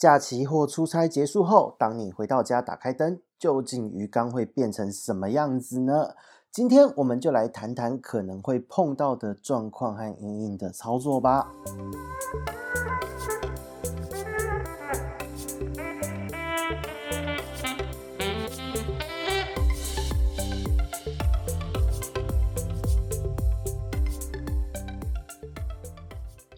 假期或出差结束后，当你回到家打开灯，究竟鱼缸会变成什么样子呢？今天我们就来谈谈可能会碰到的状况和因应的操作吧。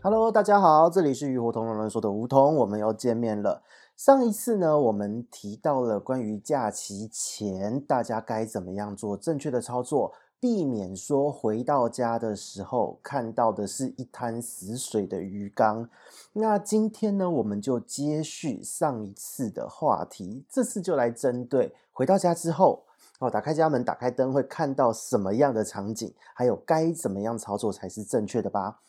Hello，大家好，这里是鱼活通乱乱说的梧桐，我们又见面了。上一次呢，我们提到了关于假期前大家该怎么样做正确的操作，避免说回到家的时候看到的是一滩死水的鱼缸。那今天呢，我们就接续上一次的话题，这次就来针对回到家之后，哦，打开家门，打开灯，会看到什么样的场景，还有该怎么样操作才是正确的吧。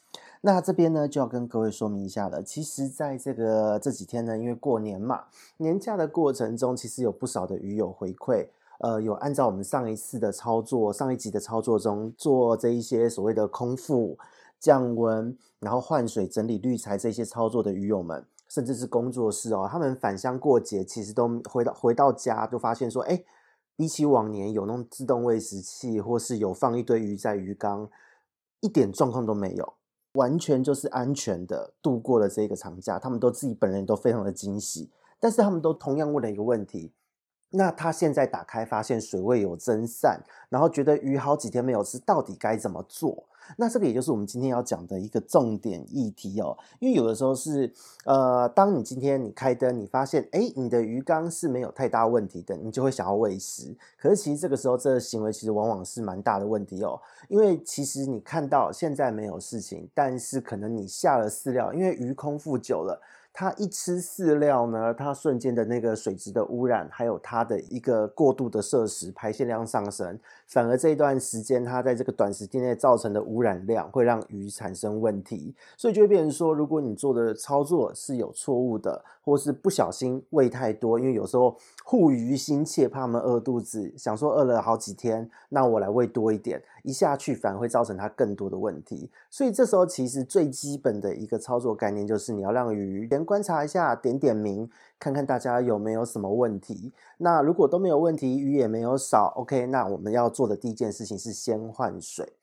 那这边呢，就要跟各位说明一下了。其实，在这个这几天呢，因为过年嘛，年假的过程中，其实有不少的鱼友回馈，呃，有按照我们上一次的操作，上一集的操作中做这一些所谓的空腹降温，然后换水、整理滤材这些操作的鱼友们，甚至是工作室哦，他们返乡过节，其实都回到回到家，都发现说，哎，比起往年有那种自动喂食器，或是有放一堆鱼在鱼缸，一点状况都没有。完全就是安全的度过了这个长假，他们都自己本人都非常的惊喜，但是他们都同样问了一个问题。那他现在打开发现水位有增散，然后觉得鱼好几天没有吃，到底该怎么做？那这个也就是我们今天要讲的一个重点议题哦。因为有的时候是，呃，当你今天你开灯，你发现，诶，你的鱼缸是没有太大问题的，你就会想要喂食。可是其实这个时候，这个行为其实往往是蛮大的问题哦。因为其实你看到现在没有事情，但是可能你下了饲料，因为鱼空腹久了。它一吃饲料呢，它瞬间的那个水质的污染，还有它的一个过度的摄食，排泄量上升，反而这一段时间它在这个短时间内造成的污染量会让鱼产生问题，所以就会变成说，如果你做的操作是有错误的，或是不小心喂太多，因为有时候护鱼心切，怕他们饿肚子，想说饿了好几天，那我来喂多一点，一下去反而会造成它更多的问题，所以这时候其实最基本的一个操作概念就是你要让鱼先观察一下，点点名，看看大家有没有什么问题。那如果都没有问题，鱼也没有少，OK，那我们要做的第一件事情是先换水。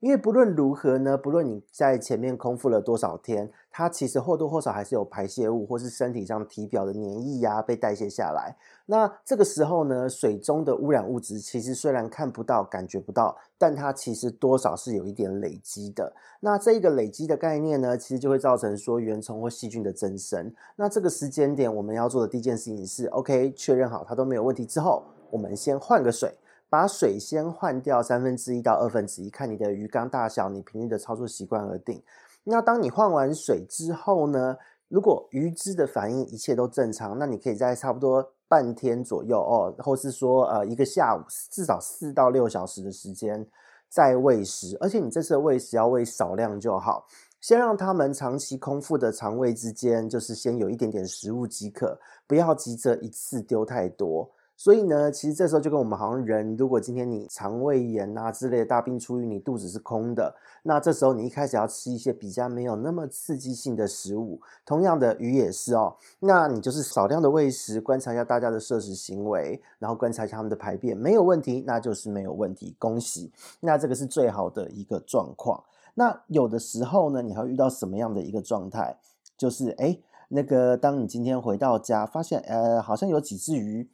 因为不论如何呢，不论你在前面空腹了多少天，它其实或多或少还是有排泄物，或是身体上体表的黏液呀、被代谢下来。那这个时候呢，水中的污染物质其实虽然看不到、感觉不到，但它其实多少是有一点累积的。那这一个累积的概念呢，其实就会造成说原虫或细菌的增生。那这个时间点，我们要做的第一件事情是，OK，确认好它都没有问题之后，我们先换个水。把水先换掉三分之一到二分之一，看你的鱼缸大小，你平日的操作习惯而定。那当你换完水之后呢，如果鱼只的反应一切都正常，那你可以在差不多半天左右哦，或是说呃一个下午，至少四到六小时的时间再喂食。而且你这次的喂食要喂少量就好，先让他们长期空腹的肠胃之间，就是先有一点点食物即可，不要急着一次丢太多。所以呢，其实这时候就跟我们好像人，如果今天你肠胃炎啊之类的大病初愈，你肚子是空的，那这时候你一开始要吃一些比较没有那么刺激性的食物。同样的，鱼也是哦，那你就是少量的喂食，观察一下大家的摄食行为，然后观察一下他们的排便，没有问题，那就是没有问题，恭喜。那这个是最好的一个状况。那有的时候呢，你还会遇到什么样的一个状态？就是诶，那个当你今天回到家，发现呃，好像有几只鱼。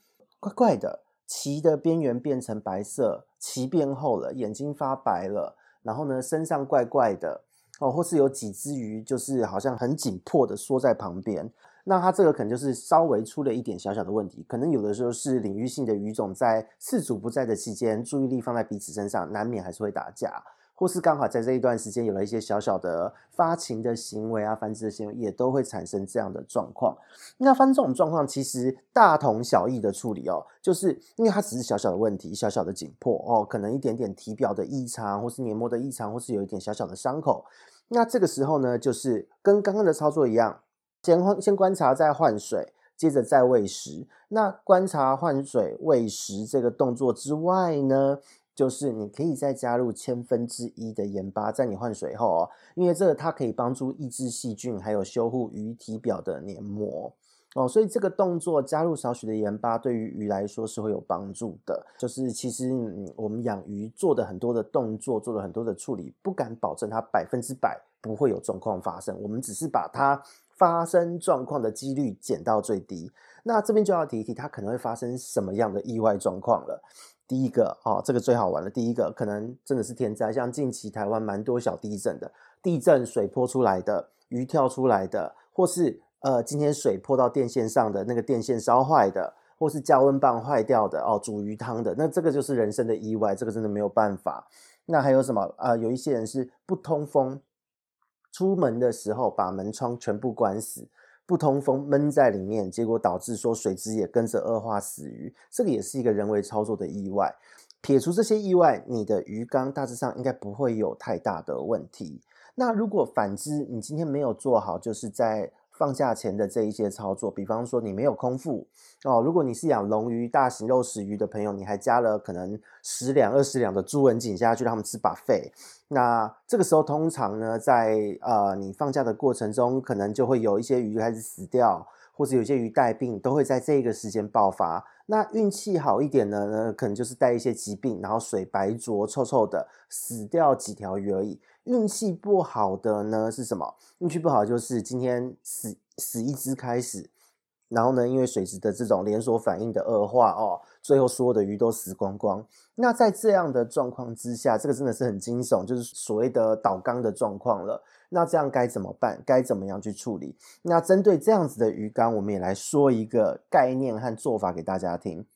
怪怪的，鳍的边缘变成白色，鳍变厚了，眼睛发白了，然后呢，身上怪怪的哦，或是有几只鱼就是好像很紧迫的缩在旁边，那它这个可能就是稍微出了一点小小的问题，可能有的时候是领域性的鱼种在饲主不在的期间，注意力放在彼此身上，难免还是会打架。或是刚好在这一段时间有了一些小小的发情的行为啊，繁殖的行为也都会产生这样的状况。那发生这种状况其实大同小异的处理哦，就是因为它只是小小的问题，小小的紧迫哦，可能一点点体表的异常，或是黏膜的异常，或是有一点小小的伤口。那这个时候呢，就是跟刚刚的操作一样，先先观察，再换水，接着再喂食。那观察、换水、喂食这个动作之外呢，就是你可以再加入千分之一的盐巴，在你换水后哦，因为这个它可以帮助抑制细菌，还有修护鱼体表的黏膜哦，所以这个动作加入少许的盐巴，对于鱼来说是会有帮助的。就是其实，嗯，我们养鱼做的很多的动作，做了很多的处理，不敢保证它百分之百不会有状况发生。我们只是把它发生状况的几率减到最低。那这边就要提一提，它可能会发生什么样的意外状况了。第一个，哦，这个最好玩了。第一个，可能真的是天灾，像近期台湾蛮多小地震的，地震水泼出来的，鱼跳出来的，或是。呃，今天水泼到电线上的那个电线烧坏的，或是加温棒坏掉的哦，煮鱼汤的，那这个就是人生的意外，这个真的没有办法。那还有什么？啊、呃，有一些人是不通风，出门的时候把门窗全部关死，不通风闷在里面，结果导致说水质也跟着恶化死鱼，这个也是一个人为操作的意外。撇除这些意外，你的鱼缸大致上应该不会有太大的问题。那如果反之，你今天没有做好，就是在放假前的这一些操作，比方说你没有空腹哦，如果你是养龙鱼、大型肉食鱼的朋友，你还加了可能十两、二十两的猪文锦下去让他们吃把肺那这个时候通常呢，在呃你放假的过程中，可能就会有一些鱼开始死掉，或者有些鱼带病，都会在这个时间爆发。那运气好一点的呢，可能就是带一些疾病，然后水白浊、臭臭的，死掉几条鱼而已。运气不好的呢是什么？运气不好就是今天死死一只开始，然后呢，因为水质的这种连锁反应的恶化哦，最后所有的鱼都死光光。那在这样的状况之下，这个真的是很惊悚，就是所谓的倒缸的状况了。那这样该怎么办？该怎么样去处理？那针对这样子的鱼缸，我们也来说一个概念和做法给大家听。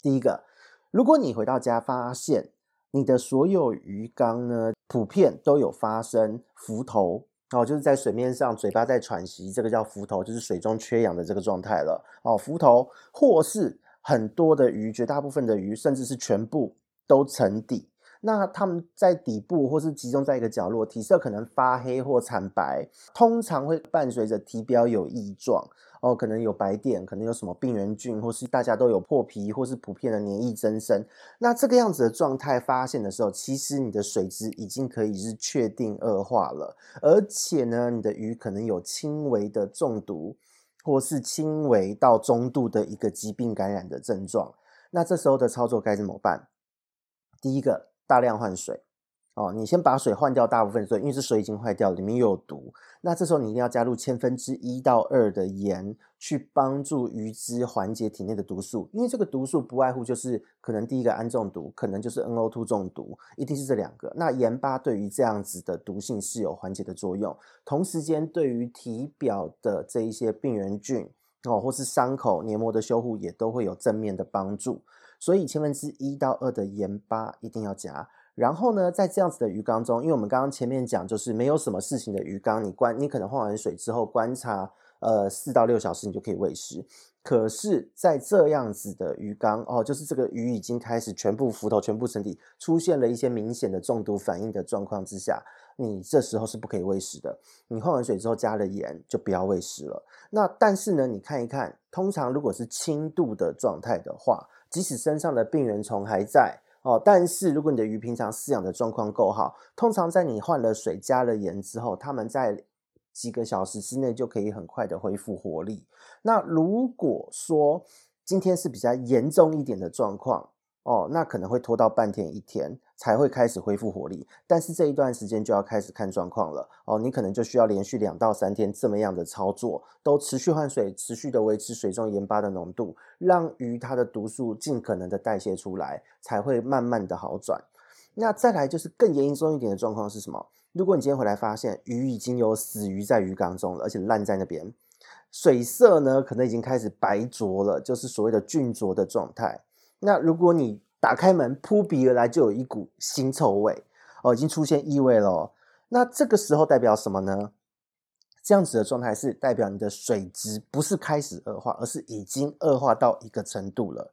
第一个，如果你回到家发现，你的所有鱼缸呢，普遍都有发生浮头哦，就是在水面上嘴巴在喘息，这个叫浮头，就是水中缺氧的这个状态了哦。浮头，或是很多的鱼，绝大部分的鱼，甚至是全部都沉底。那它们在底部或是集中在一个角落，体色可能发黑或惨白，通常会伴随着体表有异状。哦，可能有白点，可能有什么病原菌，或是大家都有破皮，或是普遍的黏液增生。那这个样子的状态发现的时候，其实你的水质已经可以是确定恶化了，而且呢，你的鱼可能有轻微的中毒，或是轻微到中度的一个疾病感染的症状。那这时候的操作该怎么办？第一个，大量换水。哦，你先把水换掉大部分水，因为这水已经坏掉了，里面又有毒。那这时候你一定要加入千分之一到二的盐，去帮助鱼只缓解体内的毒素。因为这个毒素不外乎就是可能第一个氨中毒，可能就是 NO2 中毒，一定是这两个。那盐巴对于这样子的毒性是有缓解的作用，同时间对于体表的这一些病原菌哦，或是伤口黏膜的修护也都会有正面的帮助。所以千分之一到二的盐巴一定要加。然后呢，在这样子的鱼缸中，因为我们刚刚前面讲，就是没有什么事情的鱼缸，你观你可能换完水之后观察，呃，四到六小时你就可以喂食。可是，在这样子的鱼缸哦，就是这个鱼已经开始全部浮头、全部沉底，出现了一些明显的中毒反应的状况之下，你这时候是不可以喂食的。你换完水之后加了盐，就不要喂食了。那但是呢，你看一看，通常如果是轻度的状态的话，即使身上的病原虫还在。哦，但是如果你的鱼平常饲养的状况够好，通常在你换了水、加了盐之后，它们在几个小时之内就可以很快的恢复活力。那如果说今天是比较严重一点的状况，哦，那可能会拖到半天一天才会开始恢复活力，但是这一段时间就要开始看状况了哦，你可能就需要连续两到三天这么样的操作，都持续换水，持续的维持水中盐巴的浓度，让鱼它的毒素尽可能的代谢出来，才会慢慢的好转。那再来就是更严重一点的状况是什么？如果你今天回来发现鱼已经有死鱼在鱼缸中了，而且烂在那边，水色呢可能已经开始白浊了，就是所谓的菌浊的状态。那如果你打开门扑鼻而来，就有一股腥臭味哦，已经出现异味了。那这个时候代表什么呢？这样子的状态是代表你的水质不是开始恶化，而是已经恶化到一个程度了，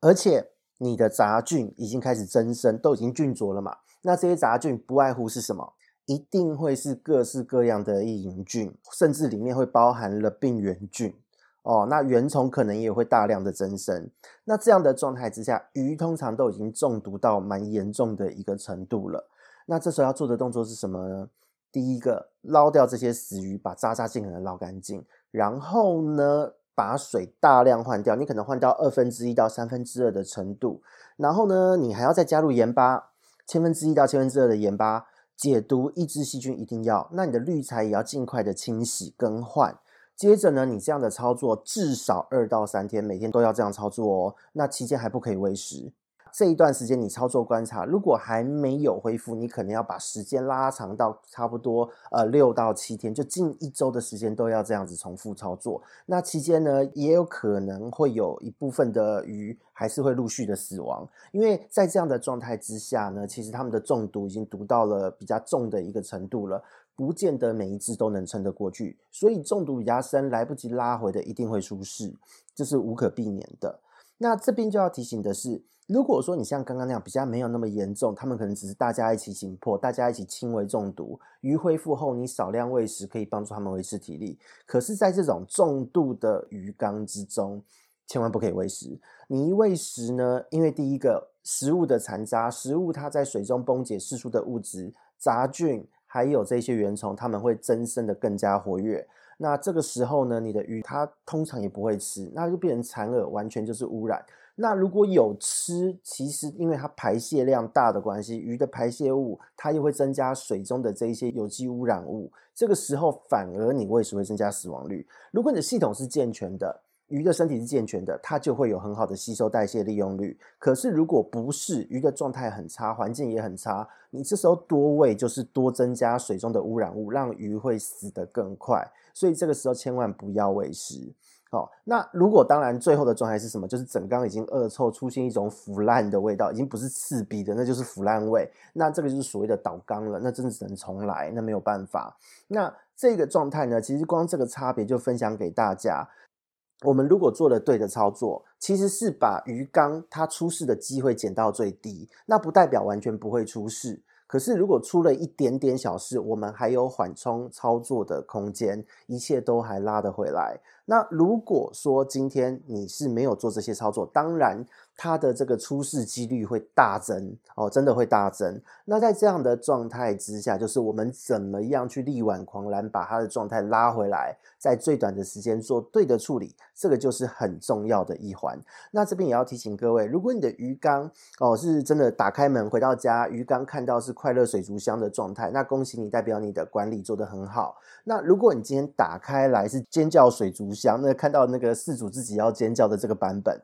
而且你的杂菌已经开始增生，都已经菌浊了嘛。那这些杂菌不外乎是什么？一定会是各式各样的异营菌，甚至里面会包含了病原菌。哦，那原虫可能也会大量的增生。那这样的状态之下，鱼通常都已经中毒到蛮严重的一个程度了。那这时候要做的动作是什么呢？第一个，捞掉这些死鱼，把渣渣尽可能捞干净。然后呢，把水大量换掉，你可能换到二分之一到三分之二的程度，然后呢，你还要再加入盐巴，千分之一到千分之二的盐巴，解毒抑制细菌一定要。那你的滤材也要尽快的清洗更换。接着呢，你这样的操作至少二到三天，每天都要这样操作哦。那期间还不可以喂食。这一段时间你操作观察，如果还没有恢复，你可能要把时间拉长到差不多呃六到七天，就近一周的时间都要这样子重复操作。那期间呢，也有可能会有一部分的鱼还是会陆续的死亡，因为在这样的状态之下呢，其实他们的中毒已经毒到了比较重的一个程度了，不见得每一只都能撑得过去，所以中毒比较深，来不及拉回的一定会出事，这是无可避免的。那这边就要提醒的是，如果说你像刚刚那样比较没有那么严重，他们可能只是大家一起紧迫，大家一起轻微中毒，鱼恢复后你少量喂食可以帮助他们维持体力。可是，在这种重度的鱼缸之中，千万不可以喂食。你一喂食呢，因为第一个食物的残渣，食物它在水中崩解释出的物质，杂菌还有这些原虫，它们会增生的更加活跃。那这个时候呢，你的鱼它通常也不会吃，那就变成残饵，完全就是污染。那如果有吃，其实因为它排泄量大的关系，鱼的排泄物它又会增加水中的这一些有机污染物，这个时候反而你喂食会增加死亡率。如果你的系统是健全的，鱼的身体是健全的，它就会有很好的吸收代谢利用率。可是如果不是，鱼的状态很差，环境也很差，你这时候多喂就是多增加水中的污染物，让鱼会死得更快。所以这个时候千万不要喂食。好，那如果当然最后的状态是什么？就是整缸已经恶臭，出现一种腐烂的味道，已经不是刺鼻的，那就是腐烂味。那这个就是所谓的倒缸了，那真的只能重来，那没有办法。那这个状态呢，其实光这个差别就分享给大家。我们如果做了对的操作，其实是把鱼缸它出事的机会减到最低，那不代表完全不会出事。可是，如果出了一点点小事，我们还有缓冲操作的空间，一切都还拉得回来。那如果说今天你是没有做这些操作，当然。它的这个出事几率会大增哦，真的会大增。那在这样的状态之下，就是我们怎么样去力挽狂澜，把它的状态拉回来，在最短的时间做对的处理，这个就是很重要的一环。那这边也要提醒各位，如果你的鱼缸哦是真的打开门回到家，鱼缸看到是快乐水族箱的状态，那恭喜你，代表你的管理做得很好。那如果你今天打开来是尖叫水族箱，那看到那个饲主自己要尖叫的这个版本，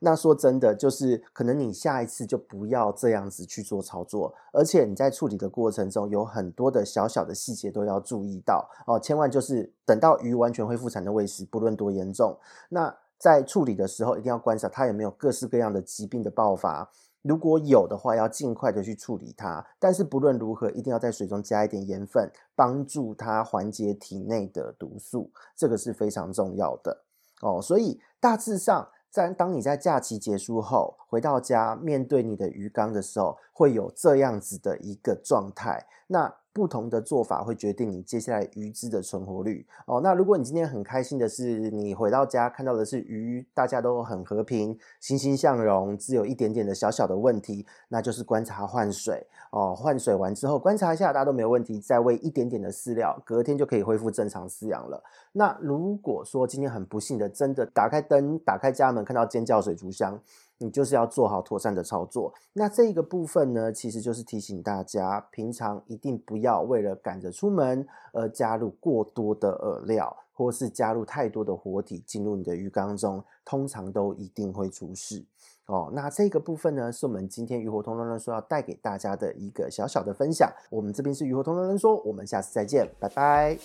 那说真的。就是可能你下一次就不要这样子去做操作，而且你在处理的过程中有很多的小小的细节都要注意到哦，千万就是等到鱼完全恢复才能喂食，不论多严重。那在处理的时候一定要观察它有没有各式各样的疾病的爆发，如果有的话要尽快的去处理它。但是不论如何，一定要在水中加一点盐分，帮助它缓解体内的毒素，这个是非常重要的哦。所以大致上。在当你在假期结束后回到家，面对你的鱼缸的时候，会有这样子的一个状态。那不同的做法会决定你接下来鱼只的存活率哦。那如果你今天很开心的是，你回到家看到的是鱼，大家都很和平、欣欣向荣，只有一点点的小小的问题，那就是观察换水哦。换水完之后，观察一下大家都没有问题，再喂一点点的饲料，隔天就可以恢复正常饲养了。那如果说今天很不幸的，真的打开灯、打开家门看到尖叫水族箱。你就是要做好妥善的操作。那这个部分呢，其实就是提醒大家，平常一定不要为了赶着出门而加入过多的饵料，或是加入太多的活体进入你的鱼缸中，通常都一定会出事哦。那这个部分呢，是我们今天鱼活通乱乱说要带给大家的一个小小的分享。我们这边是鱼活通乱乱说，我们下次再见，拜拜。